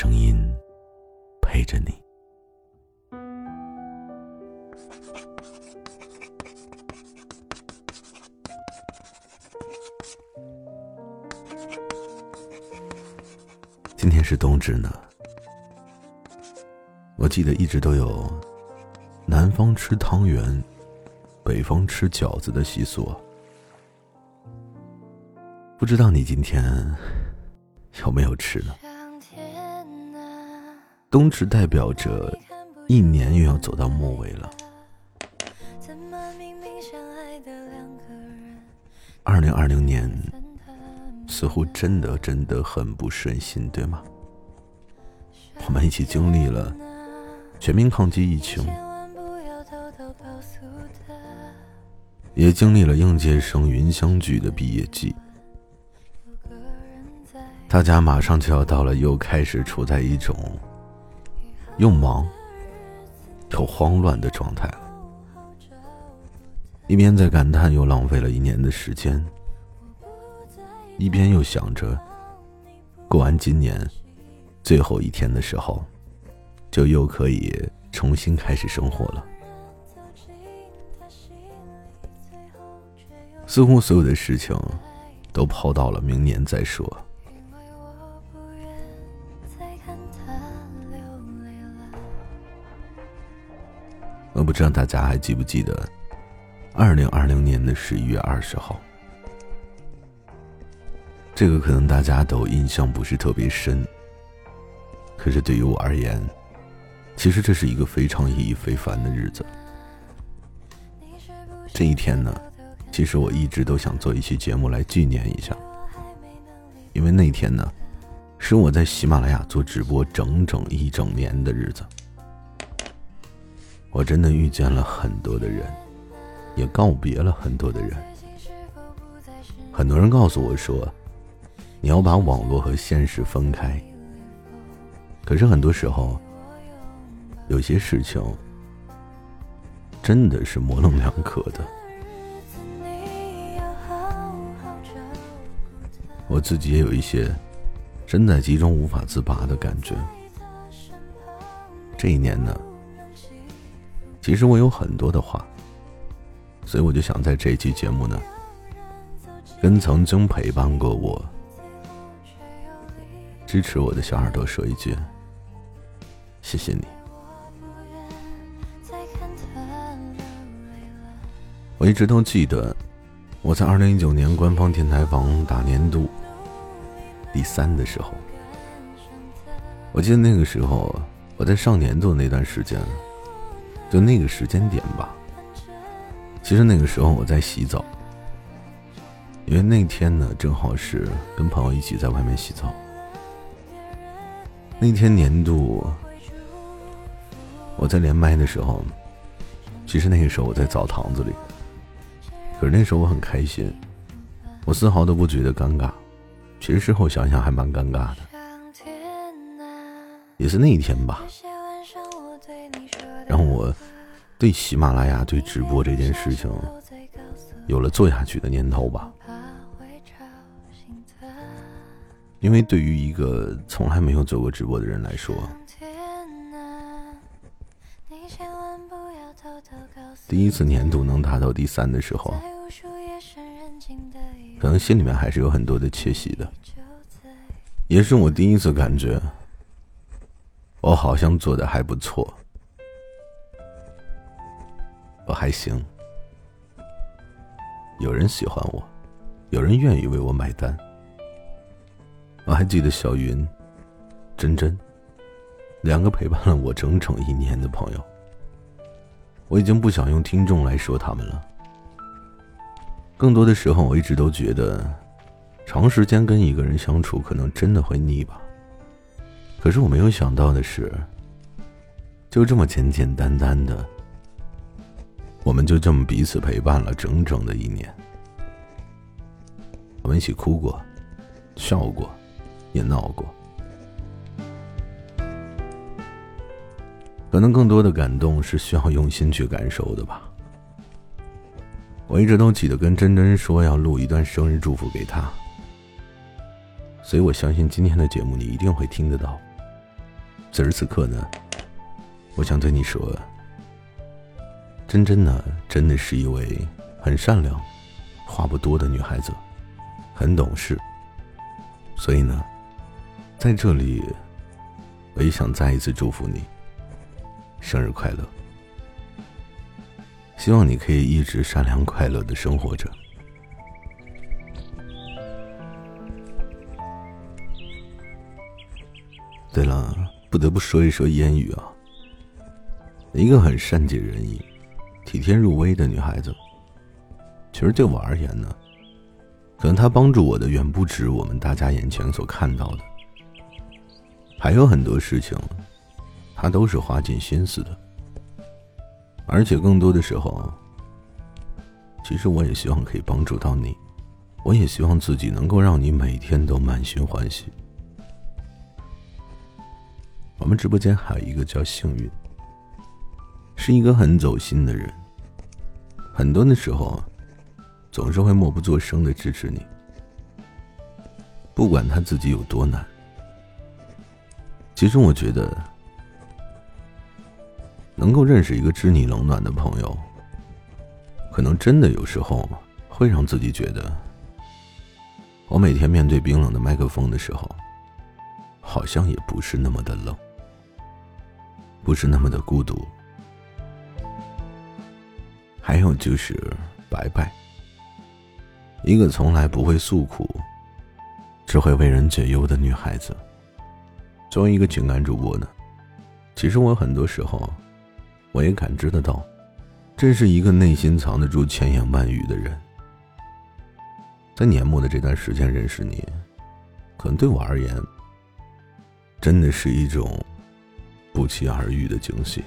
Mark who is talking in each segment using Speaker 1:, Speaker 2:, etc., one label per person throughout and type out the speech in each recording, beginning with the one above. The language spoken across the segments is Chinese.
Speaker 1: 声音陪着你。今天是冬至呢，我记得一直都有南方吃汤圆，北方吃饺子的习俗。不知道你今天有没有吃呢？冬至代表着一年又要走到末尾了。二零二零年似乎真的真的很不顺心，对吗？我们一起经历了全民抗击疫情，也经历了应届生云相聚的毕业季。大家马上就要到了，又开始处在一种又忙又慌乱的状态了。一边在感叹又浪费了一年的时间，一边又想着过完今年最后一天的时候，就又可以重新开始生活了。似乎所有的事情都抛到了明年再说。我不知道大家还记不记得，二零二零年的十一月二十号，这个可能大家都印象不是特别深。可是对于我而言，其实这是一个非常意义非凡的日子。这一天呢，其实我一直都想做一期节目来纪念一下，因为那天呢，是我在喜马拉雅做直播整整一整年的日子。我真的遇见了很多的人，也告别了很多的人。很多人告诉我说：“你要把网络和现实分开。”可是很多时候，有些事情真的是模棱两可的。我自己也有一些身在其中无法自拔的感觉。这一年呢？其实我有很多的话，所以我就想在这期节目呢，跟曾经陪伴过我、支持我的小耳朵说一句：谢谢你。我一直都记得，我在二零一九年官方天台榜打年度第三的时候，我记得那个时候我在上年度那段时间。就那个时间点吧，其实那个时候我在洗澡，因为那天呢正好是跟朋友一起在外面洗澡。那天年度我在连麦的时候，其实那个时候我在澡堂子里，可是那时候我很开心，我丝毫都不觉得尴尬，其实事后想想还蛮尴尬的，也是那一天吧。对喜马拉雅、对直播这件事情有了做下去的念头吧。因为对于一个从来没有做过直播的人来说，第一次年度能达到第三的时候，可能心里面还是有很多的窃喜的。也是我第一次感觉，我好像做的还不错，我还行，有人喜欢我，有人愿意为我买单。我还记得小云、真真，两个陪伴了我整整一年的朋友。我已经不想用听众来说他们了。更多的时候，我一直都觉得，长时间跟一个人相处，可能真的会腻吧。可是我没有想到的是，就这么简简单单的，我们就这么彼此陪伴了整整的一年。我们一起哭过，笑过。也闹过，可能更多的感动是需要用心去感受的吧。我一直都记得跟真真说要录一段生日祝福给她，所以我相信今天的节目你一定会听得到。此时此刻呢，我想对你说，真真呢真的是一位很善良、话不多的女孩子，很懂事，所以呢。在这里，我也想再一次祝福你，生日快乐！希望你可以一直善良快乐的生活着。对了，不得不说一说烟雨啊，一个很善解人意、体贴入微的女孩子。其实对我而言呢，可能她帮助我的远不止我们大家眼前所看到的。还有很多事情，他都是花尽心思的，而且更多的时候，其实我也希望可以帮助到你，我也希望自己能够让你每天都满心欢喜。我们直播间还有一个叫幸运，是一个很走心的人，很多的时候，总是会默不作声的支持你，不管他自己有多难。其实我觉得，能够认识一个知你冷暖的朋友，可能真的有时候会让自己觉得，我每天面对冰冷的麦克风的时候，好像也不是那么的冷，不是那么的孤独。还有就是白白，一个从来不会诉苦，只会为人解忧的女孩子。作为一个情感主播呢，其实我很多时候，我也感知得到，这是一个内心藏得住千言万语的人。在年末的这段时间认识你，可能对我而言，真的是一种不期而遇的惊喜。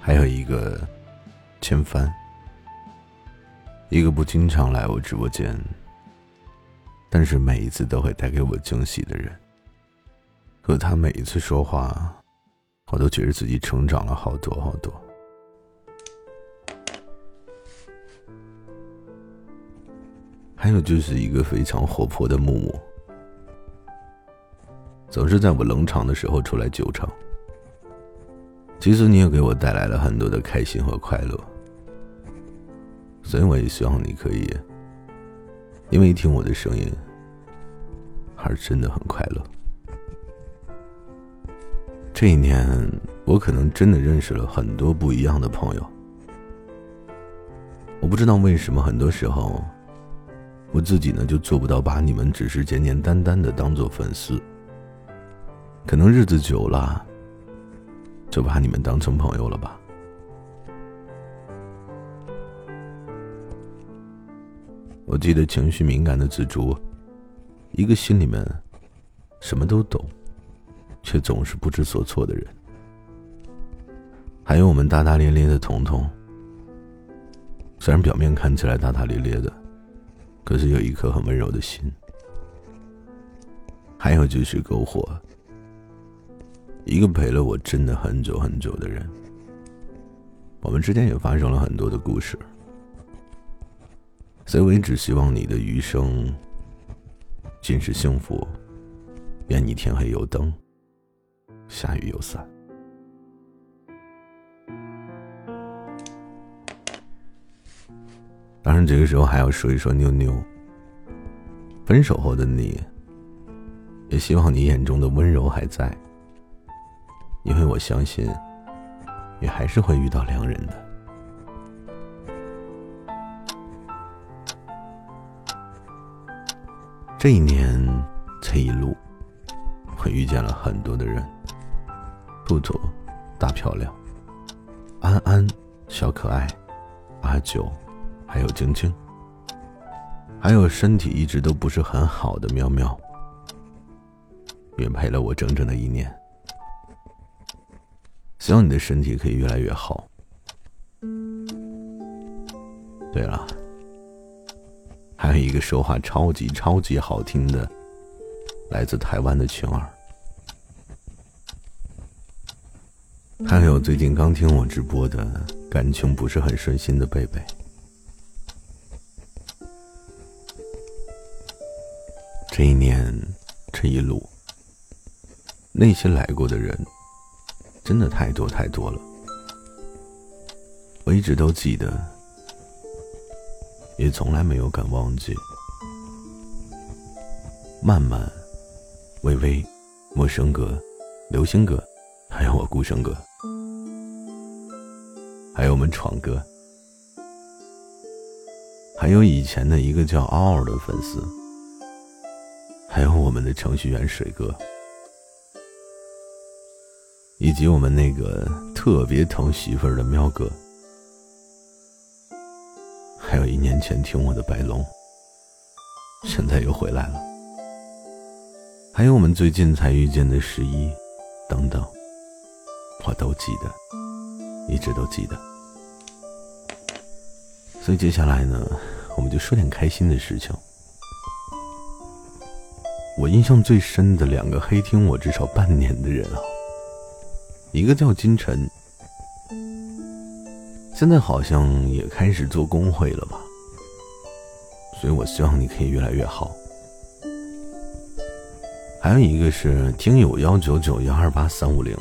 Speaker 1: 还有一个千帆，一个不经常来我直播间，但是每一次都会带给我惊喜的人。可他每一次说话，我都觉得自己成长了好多好多。还有就是一个非常活泼的木木，总是在我冷场的时候出来救场。其实你也给我带来了很多的开心和快乐，所以我也希望你可以，因为听我的声音，还是真的很快乐。这一年，我可能真的认识了很多不一样的朋友。我不知道为什么，很多时候，我自己呢就做不到把你们只是简简单单的当做粉丝。可能日子久了，就把你们当成朋友了吧。我记得情绪敏感的紫竹，一个心里面什么都懂。却总是不知所措的人，还有我们大大咧咧的彤彤。虽然表面看起来大大咧咧的，可是有一颗很温柔的心。还有就是篝火，一个陪了我真的很久很久的人。我们之间也发生了很多的故事，所以我也只希望你的余生尽是幸福。愿你天黑有灯。下雨有伞。当然，这个时候还要说一说妞妞。分手后的你，也希望你眼中的温柔还在，因为我相信，你还是会遇到良人的。这一年，这一路，我遇见了很多的人：兔兔、大漂亮、安安、小可爱、阿九，还有晶晶。还有身体一直都不是很好的喵喵，也陪了我整整的一年。希望你的身体可以越来越好。对了，还有一个说话超级超级好听的，来自台湾的群儿，还有最近刚听我直播的感情不是很顺心的贝贝。这一年，这一路，那些来过的人，真的太多太多了。我一直都记得，也从来没有敢忘记。慢慢，微微，陌生哥，流星哥，还有我孤生哥，还有我们闯哥，还有以前的一个叫嗷嗷的粉丝。还有我们的程序员水哥，以及我们那个特别疼媳妇儿的喵哥，还有一年前听我的白龙，现在又回来了。还有我们最近才遇见的十一，等等，我都记得，一直都记得。所以接下来呢，我们就说点开心的事情。我印象最深的两个黑听我至少半年的人啊，一个叫金晨，现在好像也开始做工会了吧，所以我希望你可以越来越好。还有一个是听友幺九九幺二八三五零，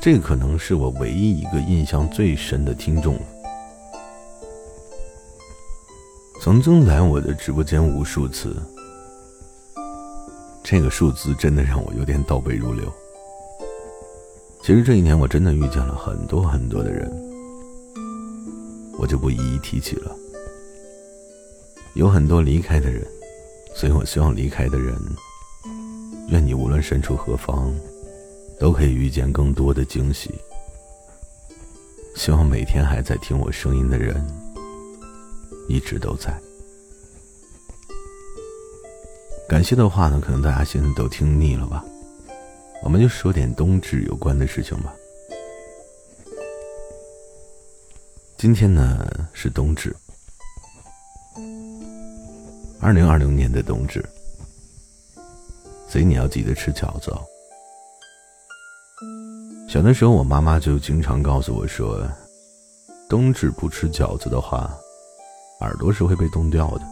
Speaker 1: 这可能是我唯一一个印象最深的听众，曾经来我的直播间无数次。这个数字真的让我有点倒背如流。其实这一年我真的遇见了很多很多的人，我就不一一提起了。有很多离开的人，所以我希望离开的人，愿你无论身处何方，都可以遇见更多的惊喜。希望每天还在听我声音的人，一直都在。感谢的话呢，可能大家现在都听腻了吧？我们就说点冬至有关的事情吧。今天呢是冬至，二零二零年的冬至，所以你要记得吃饺子。哦小的时候，我妈妈就经常告诉我说，冬至不吃饺子的话，耳朵是会被冻掉的。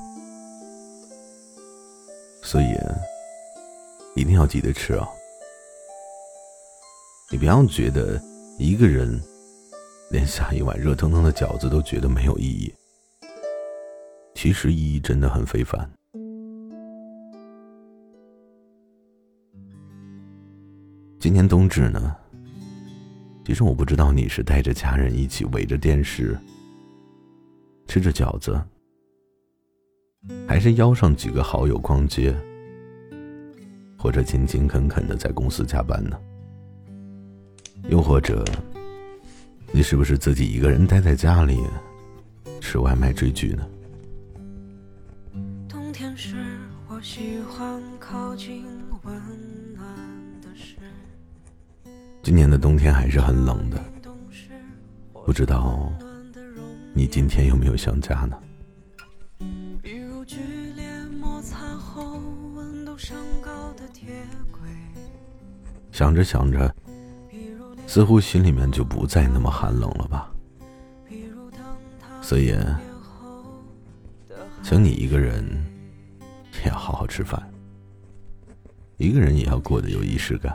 Speaker 1: 所以，一定要记得吃啊！你不要觉得一个人连下一碗热腾腾的饺子都觉得没有意义，其实意义真的很非凡。今年冬至呢，其实我不知道你是带着家人一起围着电视吃着饺子。还是邀上几个好友逛街，或者勤勤恳恳的在公司加班呢？又或者，你是不是自己一个人待在家里吃外卖追剧呢？今年的冬天还是很冷的，不知道你今天有没有想家呢？想着想着，似乎心里面就不再那么寒冷了吧。所以，请你一个人也要好好吃饭，一个人也要过得有仪式感。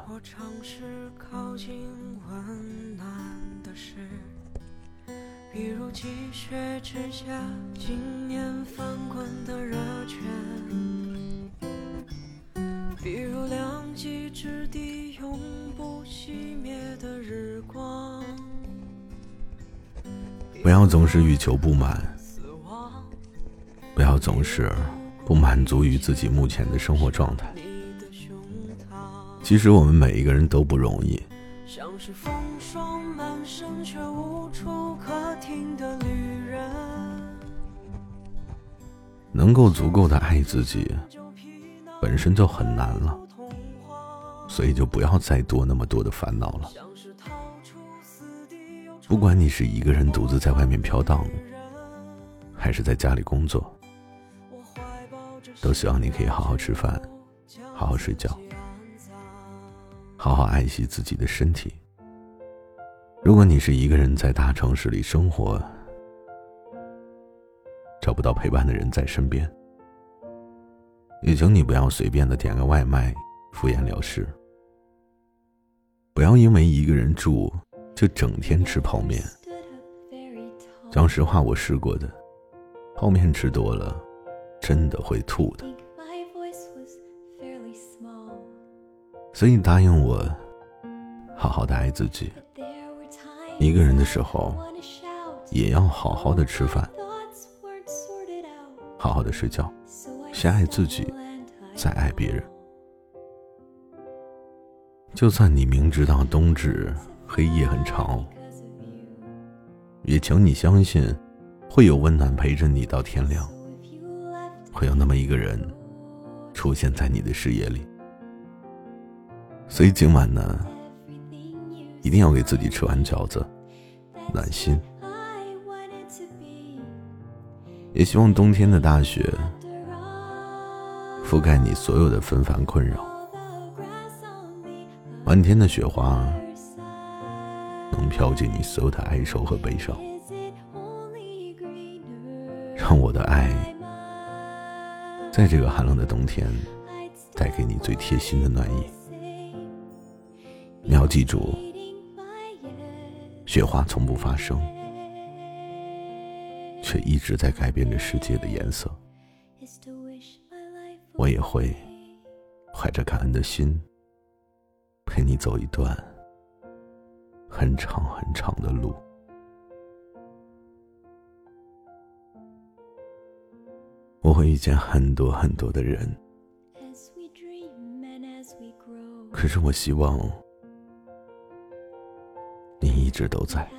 Speaker 1: 比如两极之地永不熄灭的日光。不要总是欲求不满，不要总是不满足于自己目前的生活状态。其实我们每一个人都不容易。能够足够的爱自己，本身就很难了，所以就不要再多那么多的烦恼了。不管你是一个人独自在外面飘荡，还是在家里工作，都希望你可以好好吃饭，好好睡觉，好好爱惜自己的身体。如果你是一个人在大城市里生活，找不到陪伴的人在身边，也请你不要随便的点个外卖，敷衍了事。不要因为一个人住。就整天吃泡面。讲实话，我试过的，泡面吃多了，真的会吐的。所以答应我，好好的爱自己。一个人的时候，也要好好的吃饭，好好的睡觉，先爱自己，再爱别人。就算你明知道冬至。黑夜很长，也请你相信，会有温暖陪着你到天亮，会有那么一个人出现在你的视野里。所以今晚呢，一定要给自己吃完饺子，暖心。也希望冬天的大雪覆盖你所有的纷繁困扰，满天的雪花。能飘进你所有的哀愁和悲伤，让我的爱在这个寒冷的冬天带给你最贴心的暖意。你要记住，雪花从不发生，却一直在改变着世界的颜色。我也会怀着感恩的心陪你走一段。很长很长的路，我会遇见很多很多的人，可是我希望你一直都在。